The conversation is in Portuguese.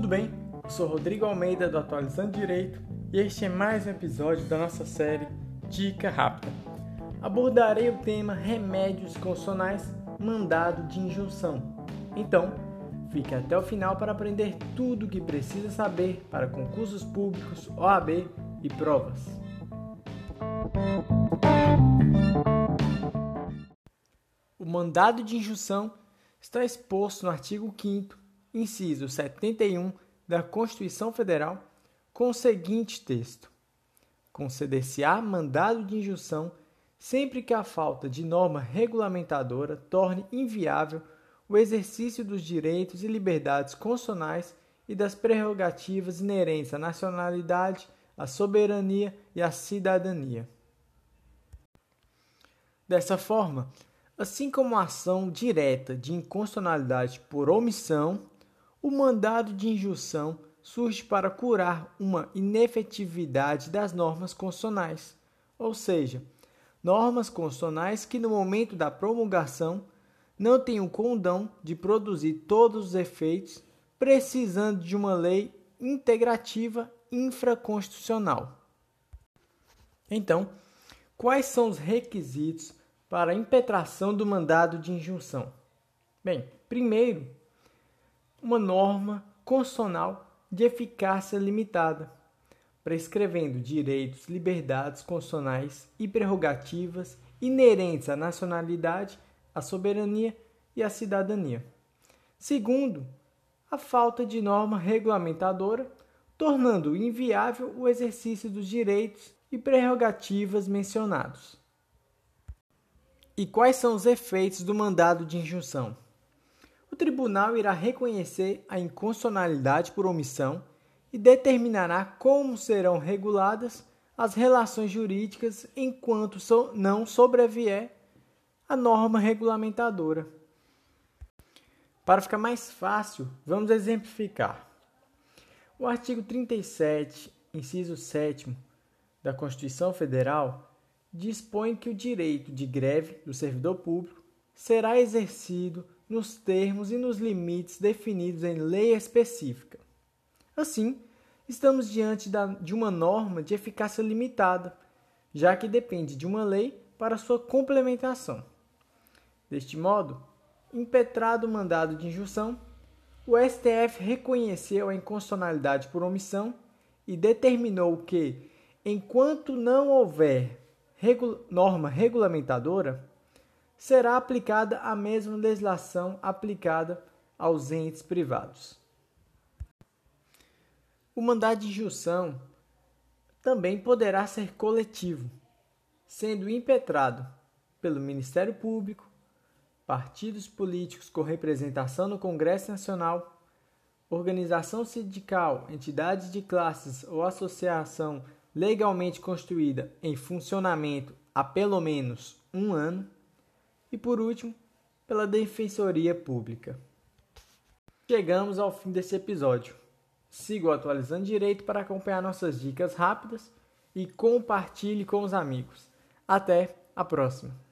tudo bem? Eu sou Rodrigo Almeida do Atualizando Direito e este é mais um episódio da nossa série Dica Rápida. Abordarei o tema remédios constitucionais mandado de injunção. Então, fique até o final para aprender tudo o que precisa saber para concursos públicos, OAB e provas. O mandado de injunção está exposto no artigo 5 inciso 71 da Constituição Federal, com o seguinte texto: Conceder-se-á mandado de injunção sempre que a falta de norma regulamentadora torne inviável o exercício dos direitos e liberdades constitucionais e das prerrogativas inerentes à nacionalidade, à soberania e à cidadania. Dessa forma, assim como a ação direta de inconstitucionalidade por omissão o mandado de injunção surge para curar uma inefetividade das normas constitucionais, ou seja, normas constitucionais que no momento da promulgação não têm o condão de produzir todos os efeitos, precisando de uma lei integrativa infraconstitucional. Então, quais são os requisitos para a impetração do mandado de injunção? Bem, primeiro, uma norma constitucional de eficácia limitada, prescrevendo direitos, liberdades constitucionais e prerrogativas inerentes à nacionalidade, à soberania e à cidadania. Segundo, a falta de norma regulamentadora, tornando inviável o exercício dos direitos e prerrogativas mencionados. E quais são os efeitos do mandado de injunção? Tribunal irá reconhecer a inconstitucionalidade por omissão e determinará como serão reguladas as relações jurídicas enquanto não sobrevier a norma regulamentadora. Para ficar mais fácil, vamos exemplificar. O artigo 37, inciso 7 da Constituição Federal dispõe que o direito de greve do servidor público será exercido nos termos e nos limites definidos em lei específica. Assim, estamos diante de uma norma de eficácia limitada, já que depende de uma lei para sua complementação. Deste modo, impetrado o mandado de injunção, o STF reconheceu a inconstitucionalidade por omissão e determinou que, enquanto não houver norma regulamentadora, será aplicada a mesma legislação aplicada aos entes privados. O mandado de injunção também poderá ser coletivo, sendo impetrado pelo Ministério Público, partidos políticos com representação no Congresso Nacional, organização sindical, entidades de classes ou associação legalmente constituída em funcionamento há pelo menos um ano e, por último, pela Defensoria Pública. Chegamos ao fim desse episódio. Siga o Atualizando Direito para acompanhar nossas dicas rápidas e compartilhe com os amigos. Até a próxima!